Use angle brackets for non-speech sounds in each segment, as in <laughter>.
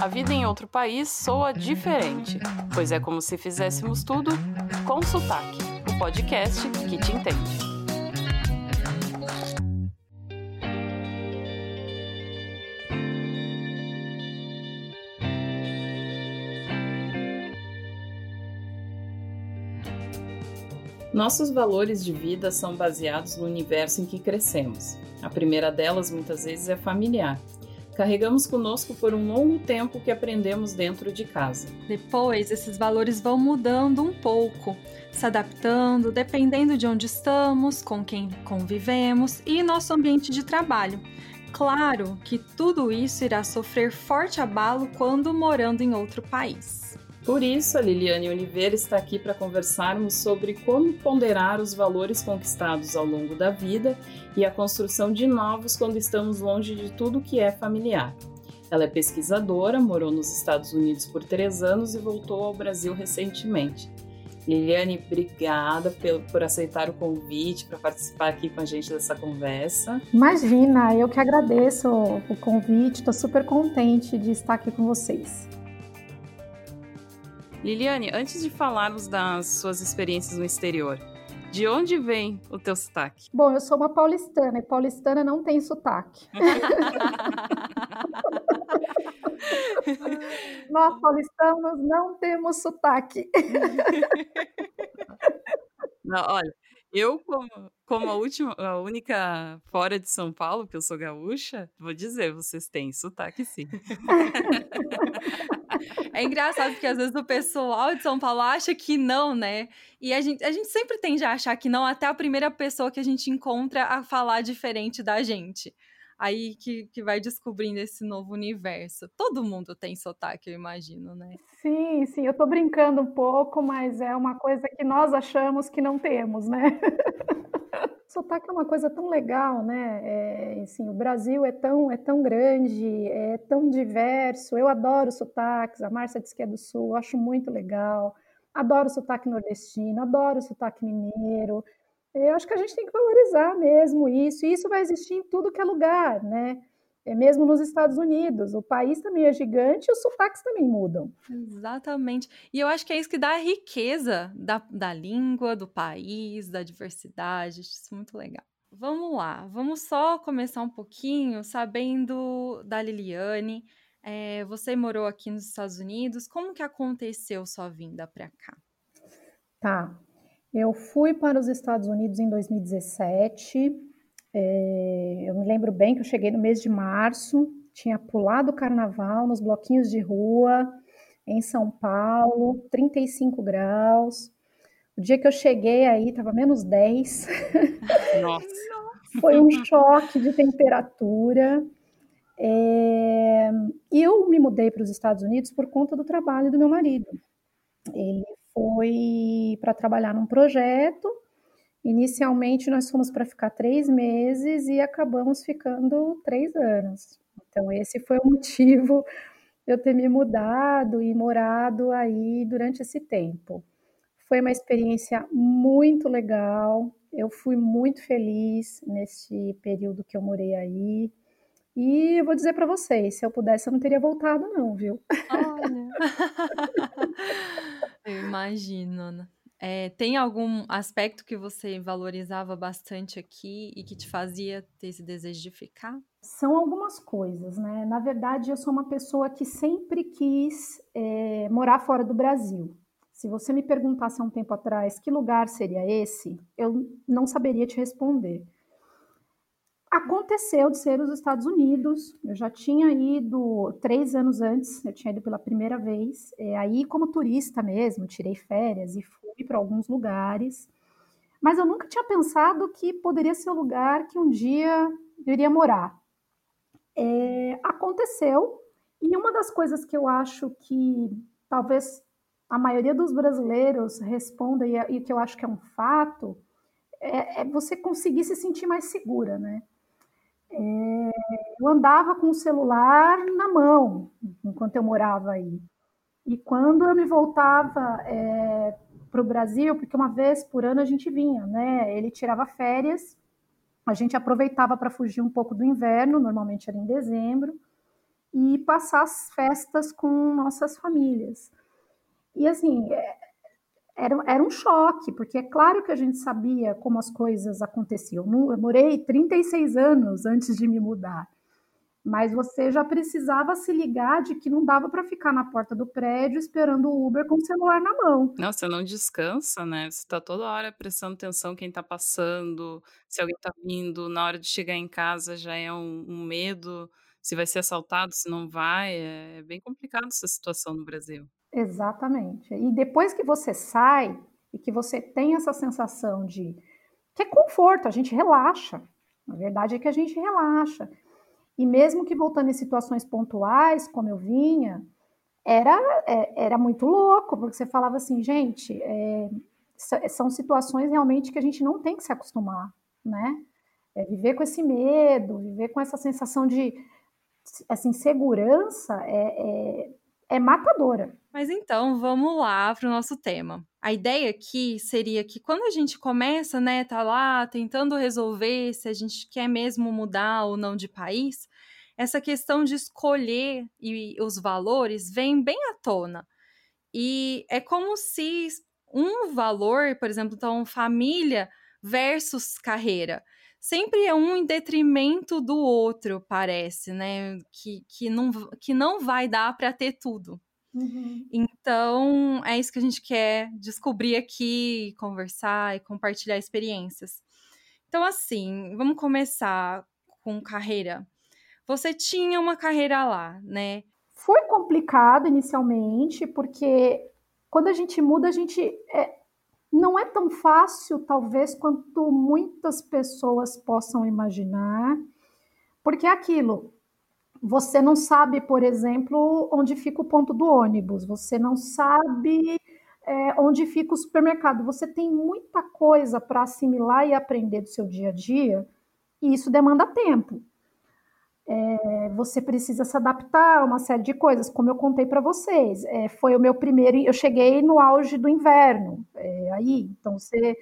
A vida em outro país soa diferente, pois é como se fizéssemos tudo com sotaque. O podcast que te entende. Nossos valores de vida são baseados no universo em que crescemos. A primeira delas, muitas vezes, é familiar. Carregamos conosco por um longo tempo que aprendemos dentro de casa. Depois, esses valores vão mudando um pouco, se adaptando dependendo de onde estamos, com quem convivemos e nosso ambiente de trabalho. Claro que tudo isso irá sofrer forte abalo quando morando em outro país. Por isso, a Liliane Oliveira está aqui para conversarmos sobre como ponderar os valores conquistados ao longo da vida e a construção de novos quando estamos longe de tudo que é familiar. Ela é pesquisadora, morou nos Estados Unidos por três anos e voltou ao Brasil recentemente. Liliane, obrigada por, aceitar o convite para participar aqui com a gente dessa conversa. Imagina, eu que agradeço o convite, estou super contente de estar aqui com vocês. Liliane, antes de falarmos das suas experiências no exterior, de onde vem o teu sotaque? Bom, eu sou uma paulistana e paulistana não tem sotaque. <laughs> Nós paulistanos não temos sotaque. Não, olha, eu, como, como a, última, a única fora de São Paulo, que eu sou gaúcha, vou dizer, vocês têm sotaque sim. <laughs> É engraçado porque às vezes o pessoal de São Paulo acha que não, né? E a gente, a gente sempre tende a achar que não, até a primeira pessoa que a gente encontra a falar diferente da gente aí que, que vai descobrindo esse novo universo. Todo mundo tem sotaque, eu imagino, né? Sim, sim, eu tô brincando um pouco, mas é uma coisa que nós achamos que não temos, né? <laughs> sotaque é uma coisa tão legal, né? É, assim, o Brasil é tão, é tão grande, é tão diverso. Eu adoro sotaques. A Márcia disse que é do Sul, acho muito legal. Adoro sotaque nordestino, adoro sotaque mineiro. Eu acho que a gente tem que valorizar mesmo isso, e isso vai existir em tudo que é lugar, né? É mesmo nos Estados Unidos, o país também é gigante e os sotaques também mudam. Exatamente. E eu acho que é isso que dá a riqueza da, da língua, do país, da diversidade. Isso é muito legal. Vamos lá, vamos só começar um pouquinho sabendo da Liliane. É, você morou aqui nos Estados Unidos, como que aconteceu sua vinda para cá? Tá, eu fui para os Estados Unidos em 2017. É, eu me lembro bem que eu cheguei no mês de março, tinha pulado o carnaval nos bloquinhos de rua em São Paulo, 35 graus. O dia que eu cheguei aí estava menos 10. <laughs> Nossa. <laughs> Foi um choque de temperatura. É, e eu me mudei para os Estados Unidos por conta do trabalho do meu marido. Ele foi para trabalhar num projeto. Inicialmente, nós fomos para ficar três meses e acabamos ficando três anos. Então, esse foi o motivo eu ter me mudado e morado aí durante esse tempo. Foi uma experiência muito legal. Eu fui muito feliz nesse período que eu morei aí. E eu vou dizer para vocês, se eu pudesse, eu não teria voltado, não, viu? Olha. <laughs> imagino. É, tem algum aspecto que você valorizava bastante aqui e que te fazia ter esse desejo de ficar? São algumas coisas, né? Na verdade, eu sou uma pessoa que sempre quis é, morar fora do Brasil. Se você me perguntasse há um tempo atrás que lugar seria esse, eu não saberia te responder. Aconteceu de ser os Estados Unidos. Eu já tinha ido três anos antes, eu tinha ido pela primeira vez. É, aí, como turista mesmo, tirei férias e fui para alguns lugares. Mas eu nunca tinha pensado que poderia ser o lugar que um dia eu iria morar. É, aconteceu, e uma das coisas que eu acho que talvez a maioria dos brasileiros responda, e, e que eu acho que é um fato, é, é você conseguir se sentir mais segura, né? É, eu andava com o celular na mão enquanto eu morava aí. E quando eu me voltava é, para o Brasil, porque uma vez por ano a gente vinha, né? Ele tirava férias A gente aproveitava para fugir um pouco do inverno, normalmente era em dezembro, e passar as festas com nossas famílias. E assim, é, era, era um choque, porque é claro que a gente sabia como as coisas aconteciam. Eu morei 36 anos antes de me mudar mas você já precisava se ligar de que não dava para ficar na porta do prédio esperando o Uber com o celular na mão. Não, você não descansa, né? Você está toda hora prestando atenção quem está passando, se alguém está vindo, na hora de chegar em casa já é um, um medo, se vai ser assaltado, se não vai. É bem complicado essa situação no Brasil. Exatamente. E depois que você sai e que você tem essa sensação de que é conforto, a gente relaxa. A verdade é que a gente relaxa. E mesmo que voltando em situações pontuais, como eu vinha, era, é, era muito louco, porque você falava assim, gente, é, são situações realmente que a gente não tem que se acostumar, né? É viver com esse medo, viver com essa sensação de assim, segurança é, é, é matadora. Mas então, vamos lá para o nosso tema. A ideia aqui seria que quando a gente começa, né, tá lá tentando resolver se a gente quer mesmo mudar ou não de país, essa questão de escolher e os valores vem bem à tona. E é como se um valor, por exemplo, então família versus carreira, sempre é um em detrimento do outro, parece, né? Que, que, não, que não vai dar para ter tudo. Uhum. Então, é isso que a gente quer descobrir aqui, conversar e compartilhar experiências. Então, assim, vamos começar com carreira. Você tinha uma carreira lá, né? Foi complicado inicialmente, porque quando a gente muda, a gente é, não é tão fácil, talvez, quanto muitas pessoas possam imaginar, porque é aquilo. Você não sabe, por exemplo, onde fica o ponto do ônibus, você não sabe é, onde fica o supermercado. Você tem muita coisa para assimilar e aprender do seu dia a dia, e isso demanda tempo. É, você precisa se adaptar a uma série de coisas, como eu contei para vocês. É, foi o meu primeiro, eu cheguei no auge do inverno, é, aí, então você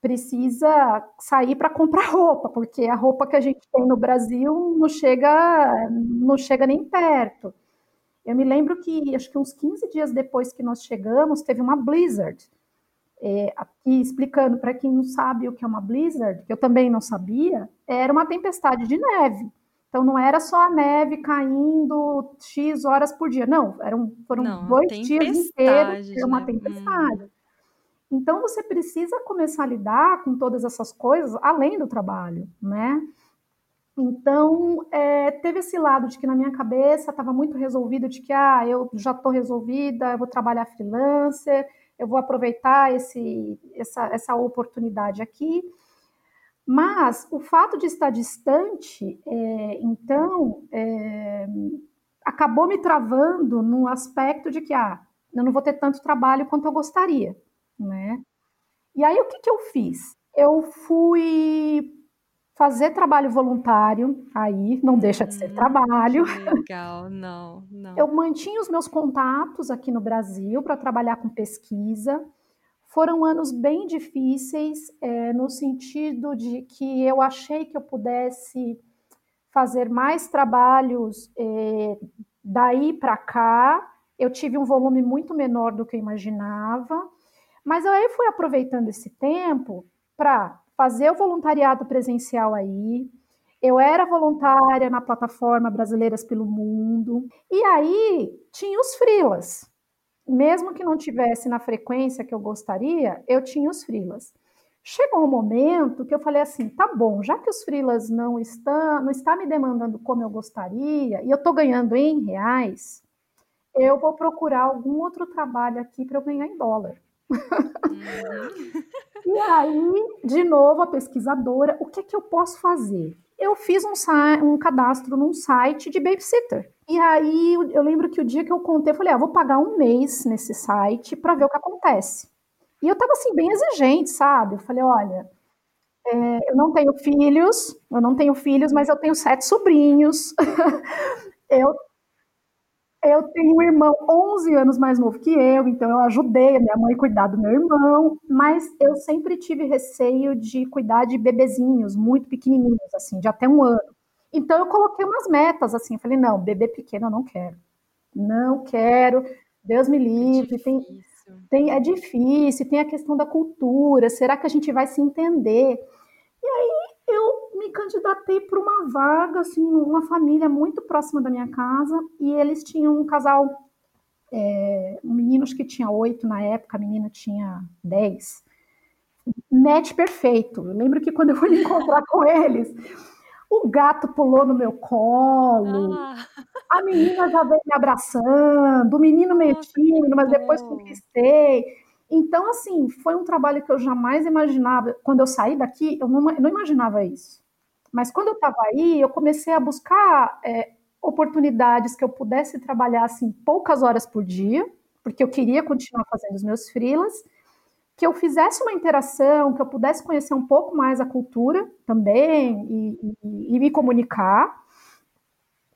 precisa sair para comprar <laughs> roupa, porque a roupa que a gente tem no Brasil não chega, não chega nem perto. Eu me lembro que, acho que uns 15 dias depois que nós chegamos, teve uma blizzard. É, aqui explicando para quem não sabe o que é uma blizzard, que eu também não sabia, era uma tempestade de neve. Então não era só a neve caindo X horas por dia, não, eram, foram não, dois dias inteiros, era uma né? tempestade. Hum. Então você precisa começar a lidar com todas essas coisas além do trabalho, né? Então é, teve esse lado de que na minha cabeça estava muito resolvido de que ah, eu já estou resolvida, eu vou trabalhar freelancer, eu vou aproveitar esse, essa, essa oportunidade aqui. Mas o fato de estar distante, é, então, é, acabou me travando no aspecto de que ah, eu não vou ter tanto trabalho quanto eu gostaria né? E aí o que, que eu fiz? Eu fui fazer trabalho voluntário, aí não deixa de ser hum, trabalho. Legal, não, não. Eu mantinha os meus contatos aqui no Brasil para trabalhar com pesquisa. Foram anos bem difíceis, é, no sentido de que eu achei que eu pudesse fazer mais trabalhos é, daí para cá. Eu tive um volume muito menor do que eu imaginava mas aí fui aproveitando esse tempo para fazer o voluntariado presencial aí. Eu era voluntária na plataforma Brasileiras pelo Mundo. E aí tinha os frilas. Mesmo que não tivesse na frequência que eu gostaria, eu tinha os frilas. Chegou um momento que eu falei assim, tá bom, já que os frilas não estão, não está me demandando como eu gostaria, e eu estou ganhando em reais, eu vou procurar algum outro trabalho aqui para eu ganhar em dólar. Uhum. <laughs> e aí, de novo, a pesquisadora, o que é que eu posso fazer? Eu fiz um, um cadastro num site de babysitter. E aí, eu lembro que o dia que eu contei, eu falei, ah, vou pagar um mês nesse site para ver o que acontece. E eu tava assim, bem exigente, sabe? Eu falei, olha, é, eu não tenho filhos, eu não tenho filhos, mas eu tenho sete sobrinhos. <laughs> eu Eu tenho um irmão 11 anos mais novo que eu, então eu ajudei a minha mãe a cuidar do meu irmão, mas eu sempre tive receio de cuidar de bebezinhos muito pequenininhos, assim, de até um ano. Então eu coloquei umas metas, assim, falei, não, bebê pequeno eu não quero. Não quero, Deus me é livre, é tem, tem, é difícil, tem a questão da cultura, será que a gente vai se entender? E aí eu me candidatei para uma vaga, assim, uma família muito próxima da minha casa, e eles tinham um casal, é, um menino acho que tinha oito na época, a menina tinha dez. Match perfeito. Eu lembro que quando eu fui me <laughs> encontrar com eles, o gato pulou no meu colo, ah. a menina já veio me abraçando, o menino meio tímido, mas depois conquistei. Então, assim, foi um trabalho que eu jamais imaginava. Quando eu saí daqui, eu não, não imaginava isso. Mas quando eu estava aí, eu comecei a buscar é, oportunidades que eu pudesse trabalhar assim poucas horas por dia, porque eu queria continuar fazendo os meus freelas, que eu fizesse uma interação, que eu pudesse conhecer um pouco mais a cultura também e, e, e me comunicar.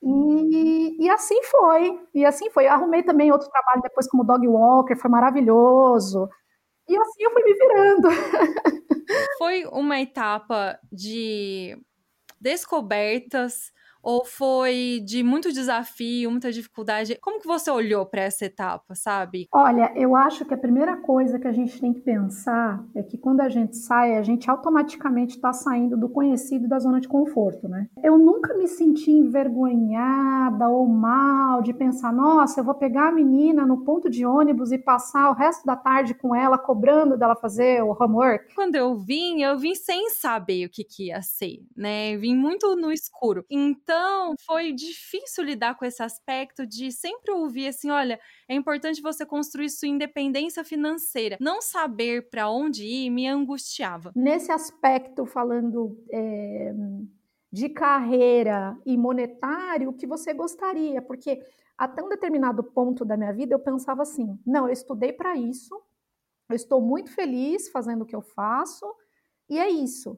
E, e, assim foi, e assim foi. Eu arrumei também outro trabalho depois como dog walker, foi maravilhoso. E assim eu fui me virando. Foi uma etapa de descobertas ou foi de muito desafio, muita dificuldade? Como que você olhou para essa etapa, sabe? Olha, eu acho que a primeira coisa que a gente tem que pensar é que quando a gente sai, a gente automaticamente está saindo do conhecido da zona de conforto, né? Eu nunca me senti envergonhada ou mal de pensar, nossa, eu vou pegar a menina no ponto de ônibus e passar o resto da tarde com ela, cobrando dela fazer o homework. Quando eu vim, eu vim sem saber o que, que ia ser, né? Eu vim muito no escuro. Então, então, foi difícil lidar com esse aspecto de sempre ouvir assim: olha, é importante você construir sua independência financeira. Não saber para onde ir me angustiava. Nesse aspecto, falando. É, de carreira e monetário, o que você gostaria? Porque até um determinado ponto da minha vida eu pensava assim: não, eu estudei para isso, eu estou muito feliz fazendo o que eu faço, e é isso.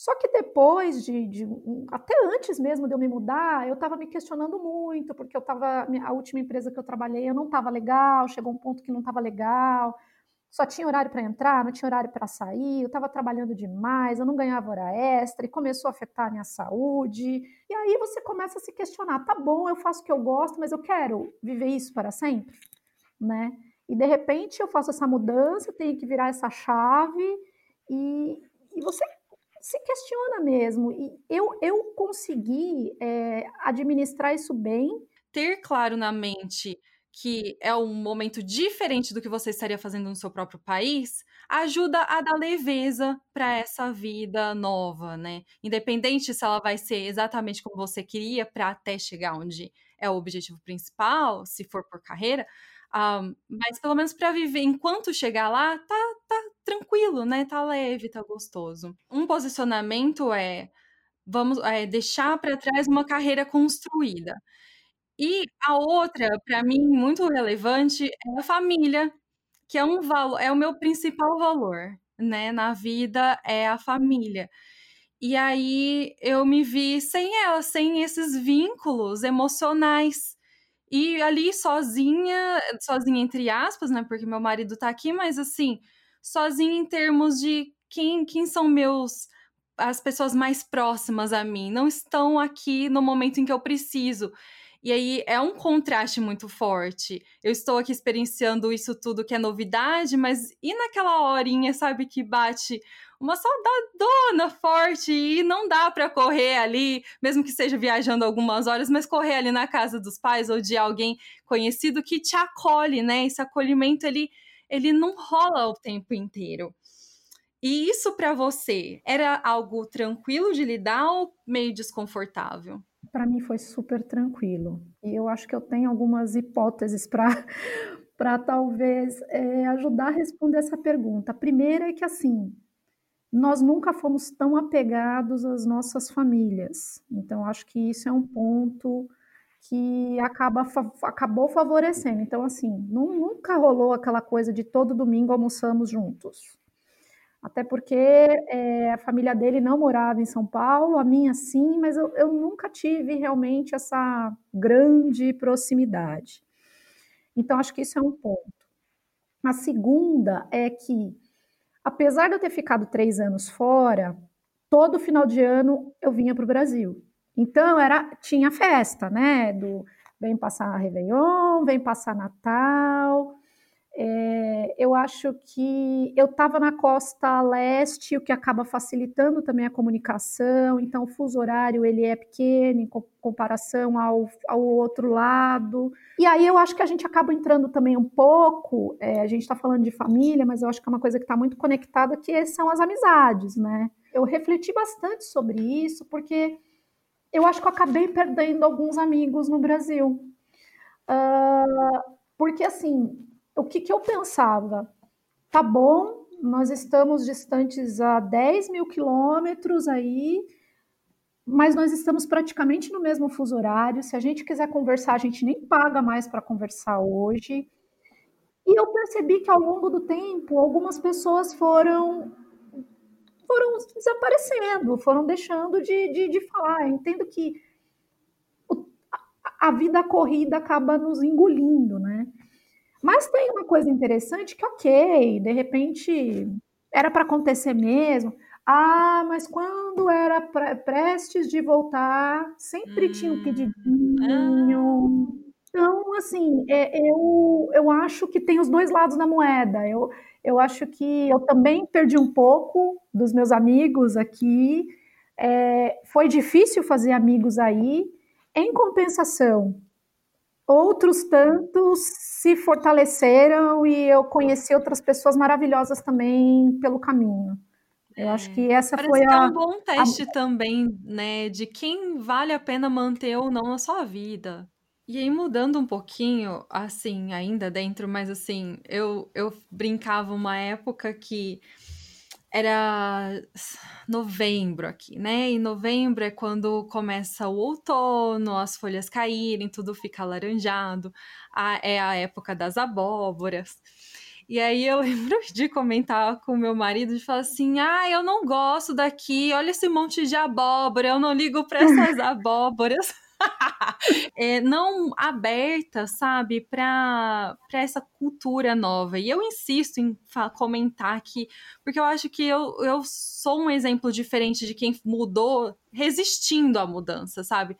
Só que depois de, de, até antes mesmo de eu me mudar, eu estava me questionando muito, porque eu estava, a última empresa que eu trabalhei, eu não estava legal, chegou um ponto que não estava legal, só tinha horário para entrar, não tinha horário para sair, eu estava trabalhando demais, eu não ganhava hora extra, e começou a afetar a minha saúde. E aí você começa a se questionar, tá bom, eu faço o que eu gosto, mas eu quero viver isso para sempre, né? E de repente eu faço essa mudança, tenho que virar essa chave, e, e você se questiona mesmo. E eu, eu consegui é, administrar isso bem. Ter claro na mente que é um momento diferente do que você estaria fazendo no seu próprio país, ajuda a dar leveza para essa vida nova, né? Independente se ela vai ser exatamente como você queria para até chegar onde é o objetivo principal, se for por carreira, um, mas pelo menos para viver enquanto chegar lá, tá, tá tranquilo, né? Tá leve, tá gostoso. Um posicionamento é vamos é, deixar para trás uma carreira construída. E a outra, para mim, muito relevante, é a família, que é um valor, é o meu principal valor, né? Na vida é a família. E aí eu me vi sem ela, sem esses vínculos emocionais e ali sozinha, sozinha entre aspas, né? Porque meu marido tá aqui, mas assim, sozinha em termos de quem, quem são meus as pessoas mais próximas a mim, não estão aqui no momento em que eu preciso. E aí é um contraste muito forte. Eu estou aqui experienciando isso tudo que é novidade, mas e naquela horinha, sabe, que bate uma saudadona forte e não dá para correr ali, mesmo que seja viajando algumas horas, mas correr ali na casa dos pais ou de alguém conhecido que te acolhe, né? Esse acolhimento ele ele não rola o tempo inteiro. E isso para você era algo tranquilo de lidar ou meio desconfortável? Para mim foi super tranquilo. E eu acho que eu tenho algumas hipóteses para <laughs> para talvez é, ajudar a responder essa pergunta. A primeira é que assim, nós nunca fomos tão apegados às nossas famílias. Então, acho que isso é um ponto que acaba, acabou favorecendo. Então, assim, não, nunca rolou aquela coisa de todo domingo almoçamos juntos. Até porque é, a família dele não morava em São Paulo, a minha sim, mas eu, eu nunca tive realmente essa grande proximidade. Então, acho que isso é um ponto. A segunda é que, apesar de eu ter ficado três anos fora, todo final de ano eu vinha para o Brasil. Então, era tinha festa, né? Do vem passar Réveillon, vem passar Natal, é, eu acho que eu estava na costa leste, o que acaba facilitando também a comunicação. Então, o fuso horário ele é pequeno em comparação ao, ao outro lado. E aí eu acho que a gente acaba entrando também um pouco. É, a gente está falando de família, mas eu acho que é uma coisa que está muito conectada, que são as amizades, né? Eu refleti bastante sobre isso, porque eu acho que eu acabei perdendo alguns amigos no Brasil. Uh, porque assim, o que, que eu pensava? Tá bom, nós estamos distantes a 10 mil quilômetros aí, mas nós estamos praticamente no mesmo fuso horário. Se a gente quiser conversar, a gente nem paga mais para conversar hoje. E eu percebi que ao longo do tempo, algumas pessoas foram foram desaparecendo, foram deixando de, de, de falar. Eu entendo que a vida corrida acaba nos engolindo, né? Mas tem uma coisa interessante que, ok, de repente era para acontecer mesmo. Ah, mas quando era prestes de voltar, sempre hum. tinha um hum. pedidinho. Ah. Então, assim, é, eu, eu acho que tem os dois lados da moeda. Eu, eu acho que eu também perdi um pouco dos meus amigos aqui. É, foi difícil fazer amigos aí. Em compensação, outros tantos se fortaleceram e eu conheci outras pessoas maravilhosas também pelo caminho. Eu é, acho que essa Parece foi que a. É um bom teste a... também, né? De quem vale a pena manter ou não na sua vida. E aí, mudando um pouquinho, assim, ainda dentro, mas assim, eu, eu brincava uma época que era novembro aqui, né? E novembro é quando começa o outono, as folhas caírem, tudo fica alaranjado, a, é a época das abóboras. E aí eu <laughs> lembro de comentar com meu marido e falar assim: ah, eu não gosto daqui, olha esse monte de abóbora, eu não ligo para essas <laughs> abóboras. <laughs> é, não aberta, sabe, para essa cultura nova. E eu insisto em comentar aqui, porque eu acho que eu, eu sou um exemplo diferente de quem mudou resistindo à mudança, sabe?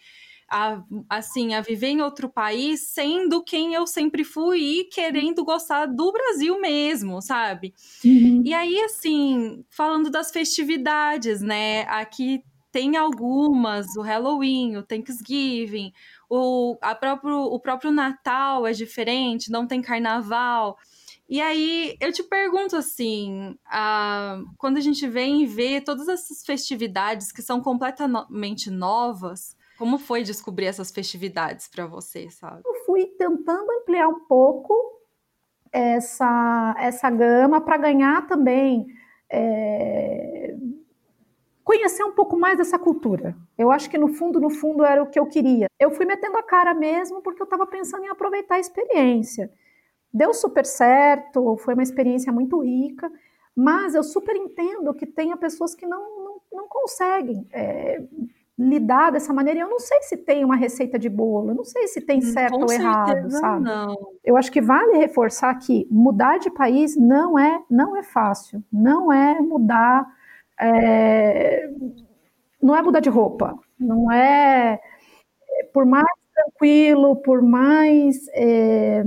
A, assim, a viver em outro país sendo quem eu sempre fui e querendo gostar do Brasil mesmo, sabe? Uhum. E aí, assim, falando das festividades, né? Aqui tem algumas, o Halloween, o Thanksgiving, o, a próprio, o próprio Natal é diferente, não tem carnaval. E aí eu te pergunto assim, a, quando a gente vem e vê todas essas festividades que são completamente novas, como foi descobrir essas festividades para você, sabe? Eu fui tentando ampliar um pouco essa, essa gama para ganhar também é, conhecer um pouco mais dessa cultura. Eu acho que no fundo, no fundo era o que eu queria. Eu fui metendo a cara mesmo porque eu estava pensando em aproveitar a experiência. Deu super certo, foi uma experiência muito rica, mas eu super entendo que tenha pessoas que não, não, não conseguem é, lidar dessa maneira. Eu não sei se tem uma receita de bolo, eu não sei se tem hum, certo Com ou errado, sabe? Não. Eu acho que vale reforçar que mudar de país não é, não é fácil, não é mudar é, não é mudar de roupa, não é por mais tranquilo, por mais é,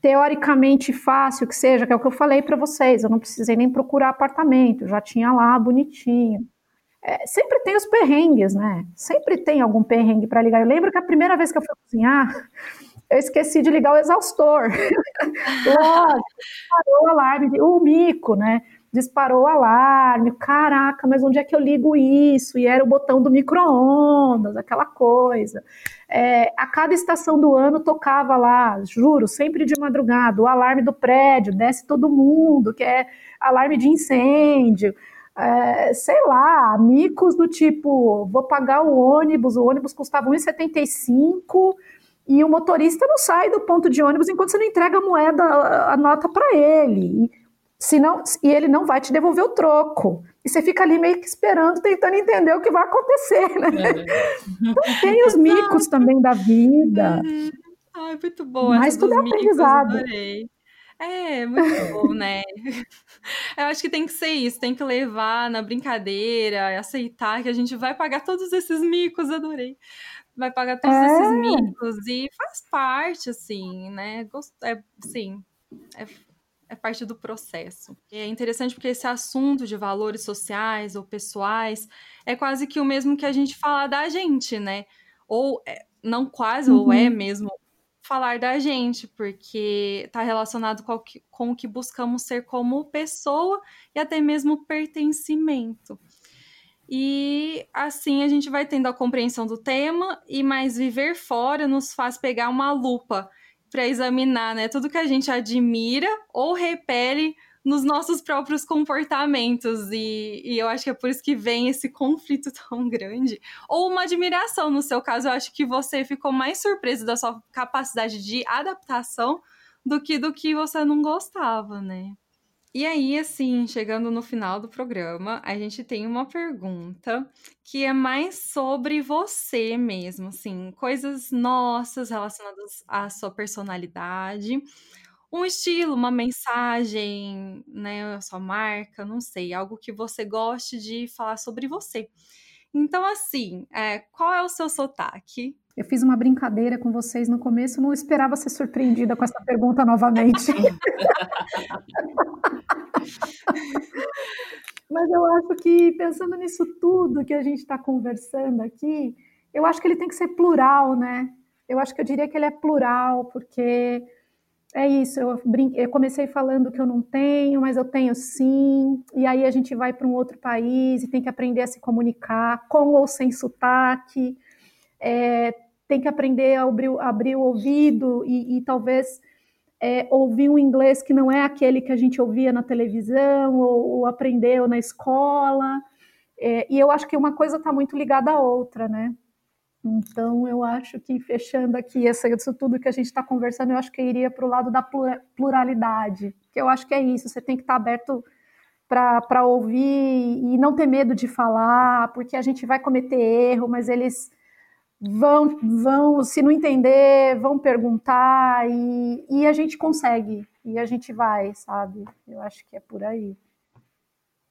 teoricamente fácil que seja, que é o que eu falei para vocês, eu não precisei nem procurar apartamento, já tinha lá bonitinho. É, sempre tem os perrengues, né? Sempre tem algum perrengue para ligar. Eu lembro que a primeira vez que eu fui cozinhar, eu esqueci de ligar o exaustor. <laughs> Parou o alarme, o mico, né? Disparou o alarme, caraca, mas onde é que eu ligo isso? E era o botão do micro-ondas, aquela coisa. É, a cada estação do ano tocava lá, juro, sempre de madrugada, o alarme do prédio, desce todo mundo, que é alarme de incêndio. É, sei lá, micos do tipo, vou pagar o ônibus, o ônibus custava 1,75 e o motorista não sai do ponto de ônibus enquanto você não entrega a moeda, a nota para ele. E, Senão, e ele não vai te devolver o troco. E você fica ali meio que esperando, tentando entender o que vai acontecer, né? É. Então, tem os micos também da vida. Uhum. Ai, muito bom. Mas tudo é aprendizado. Adorei. É, muito bom, né? <laughs> Eu acho que tem que ser isso, tem que levar na brincadeira, aceitar que a gente vai pagar todos esses micos, adorei. Vai pagar todos é. esses micos e faz parte, assim, né? É, sim, é, é parte do processo. E é interessante porque esse assunto de valores sociais ou pessoais é quase que o mesmo que a gente fala da gente, né? Ou é, não quase, uhum. ou é uhum. mesmo falar da gente, porque está relacionado com o, que, com o que buscamos ser como pessoa e até mesmo pertencimento. E assim a gente vai tendo a compreensão do tema e mais viver fora nos faz pegar uma lupa para examinar, né, tudo que a gente admira ou repele nos nossos próprios comportamentos. E, e, eu acho que é por isso que vem esse conflito <laughs> tão grande. Ou uma admiração, no seu caso, eu acho que você ficou mais surpreso da sua capacidade de adaptação do que do que você não gostava, né? E aí, assim, chegando no final do programa, a gente tem uma pergunta que é mais sobre você mesmo, assim, coisas nossas relacionadas à sua personalidade um estilo, uma mensagem, né, a sua marca, não sei, algo que você goste de falar sobre você. Então, assim, é, qual é o seu sotaque? Eu fiz uma brincadeira com vocês no começo, não esperava ser surpreendida com essa pergunta novamente. <laughs> Mas eu acho que, pensando nisso tudo que a gente está conversando aqui, eu acho que ele tem que ser plural, né? Eu acho que eu diria que ele é plural, porque é isso, eu, brinque, eu comecei falando que eu não tenho, mas eu tenho sim, e aí a gente vai para um outro país e tem que aprender a se comunicar, com ou sem sotaque, é, tem que aprender a abrir, abrir o ouvido e, e talvez é, ouvir um inglês que não é aquele que a gente ouvia na televisão ou, ou aprendeu na escola, é, e eu acho que uma coisa está muito ligada à outra, né? Então, eu acho que, fechando aqui essa, isso tudo que a gente está conversando, eu acho que eu iria para o lado da pluralidade, que eu acho que é isso, você tem que estar tá aberto para ouvir e não ter medo de falar, porque a gente vai cometer erro, mas eles vão, vão se não entender, vão perguntar e, e a gente consegue, e a gente vai, sabe? Eu acho que é por aí.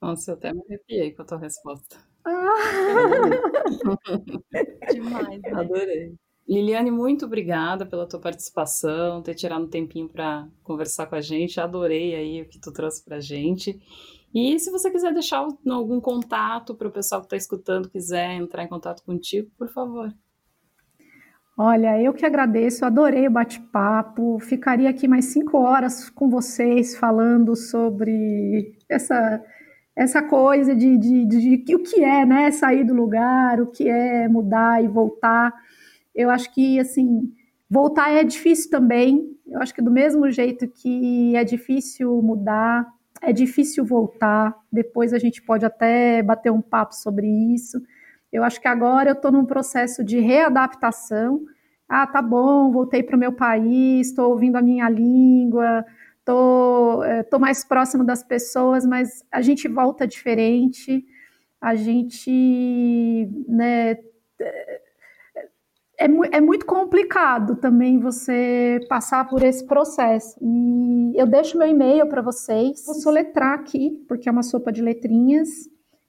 Nossa, eu até me arrepiei com a tua resposta. <laughs> Demais. Né? Adorei. Liliane, muito obrigada pela tua participação, ter tirado um tempinho para conversar com a gente. Adorei aí o que tu trouxe para a gente. E se você quiser deixar algum contato para o pessoal que está escutando, quiser entrar em contato contigo, por favor. Olha, eu que agradeço, adorei o bate-papo. Ficaria aqui mais cinco horas com vocês falando sobre essa essa coisa de, de, de, de, o que é, né, sair do lugar, o que é mudar e voltar. Eu acho que, assim, voltar é difícil também. Eu acho que do mesmo jeito que é difícil mudar, é difícil voltar. Depois a gente pode até bater um papo sobre isso. Eu acho que agora eu estou num processo de readaptação. Ah, tá bom, voltei para o meu país, estou ouvindo a minha língua, tô, é, tô mais próximo das pessoas, mas a gente volta diferente, a gente, né, é, é, é, muito complicado também você passar por esse processo. E eu deixo meu e-mail para vocês, vou soletrar aqui, porque é uma sopa de letrinhas,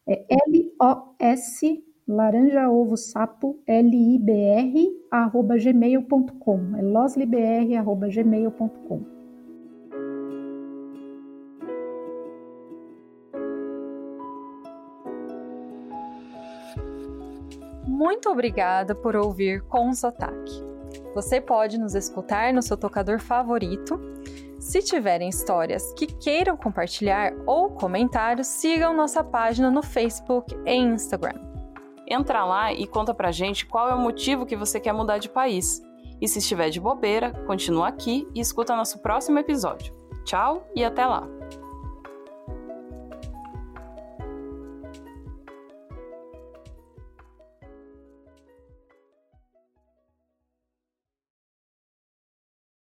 é L-O-S laranja ovo sapo L-I-B-R arroba gmail.com é loslibr gmail.com Muito obrigada por ouvir com sotaque. Você pode nos escutar no seu tocador favorito. Se tiverem histórias que queiram compartilhar ou comentários, sigam nossa página no Facebook e Instagram. Entra lá e conta pra gente qual é o motivo que você quer mudar de país. E se estiver de bobeira, continua aqui e escuta nosso próximo episódio. Tchau e até lá!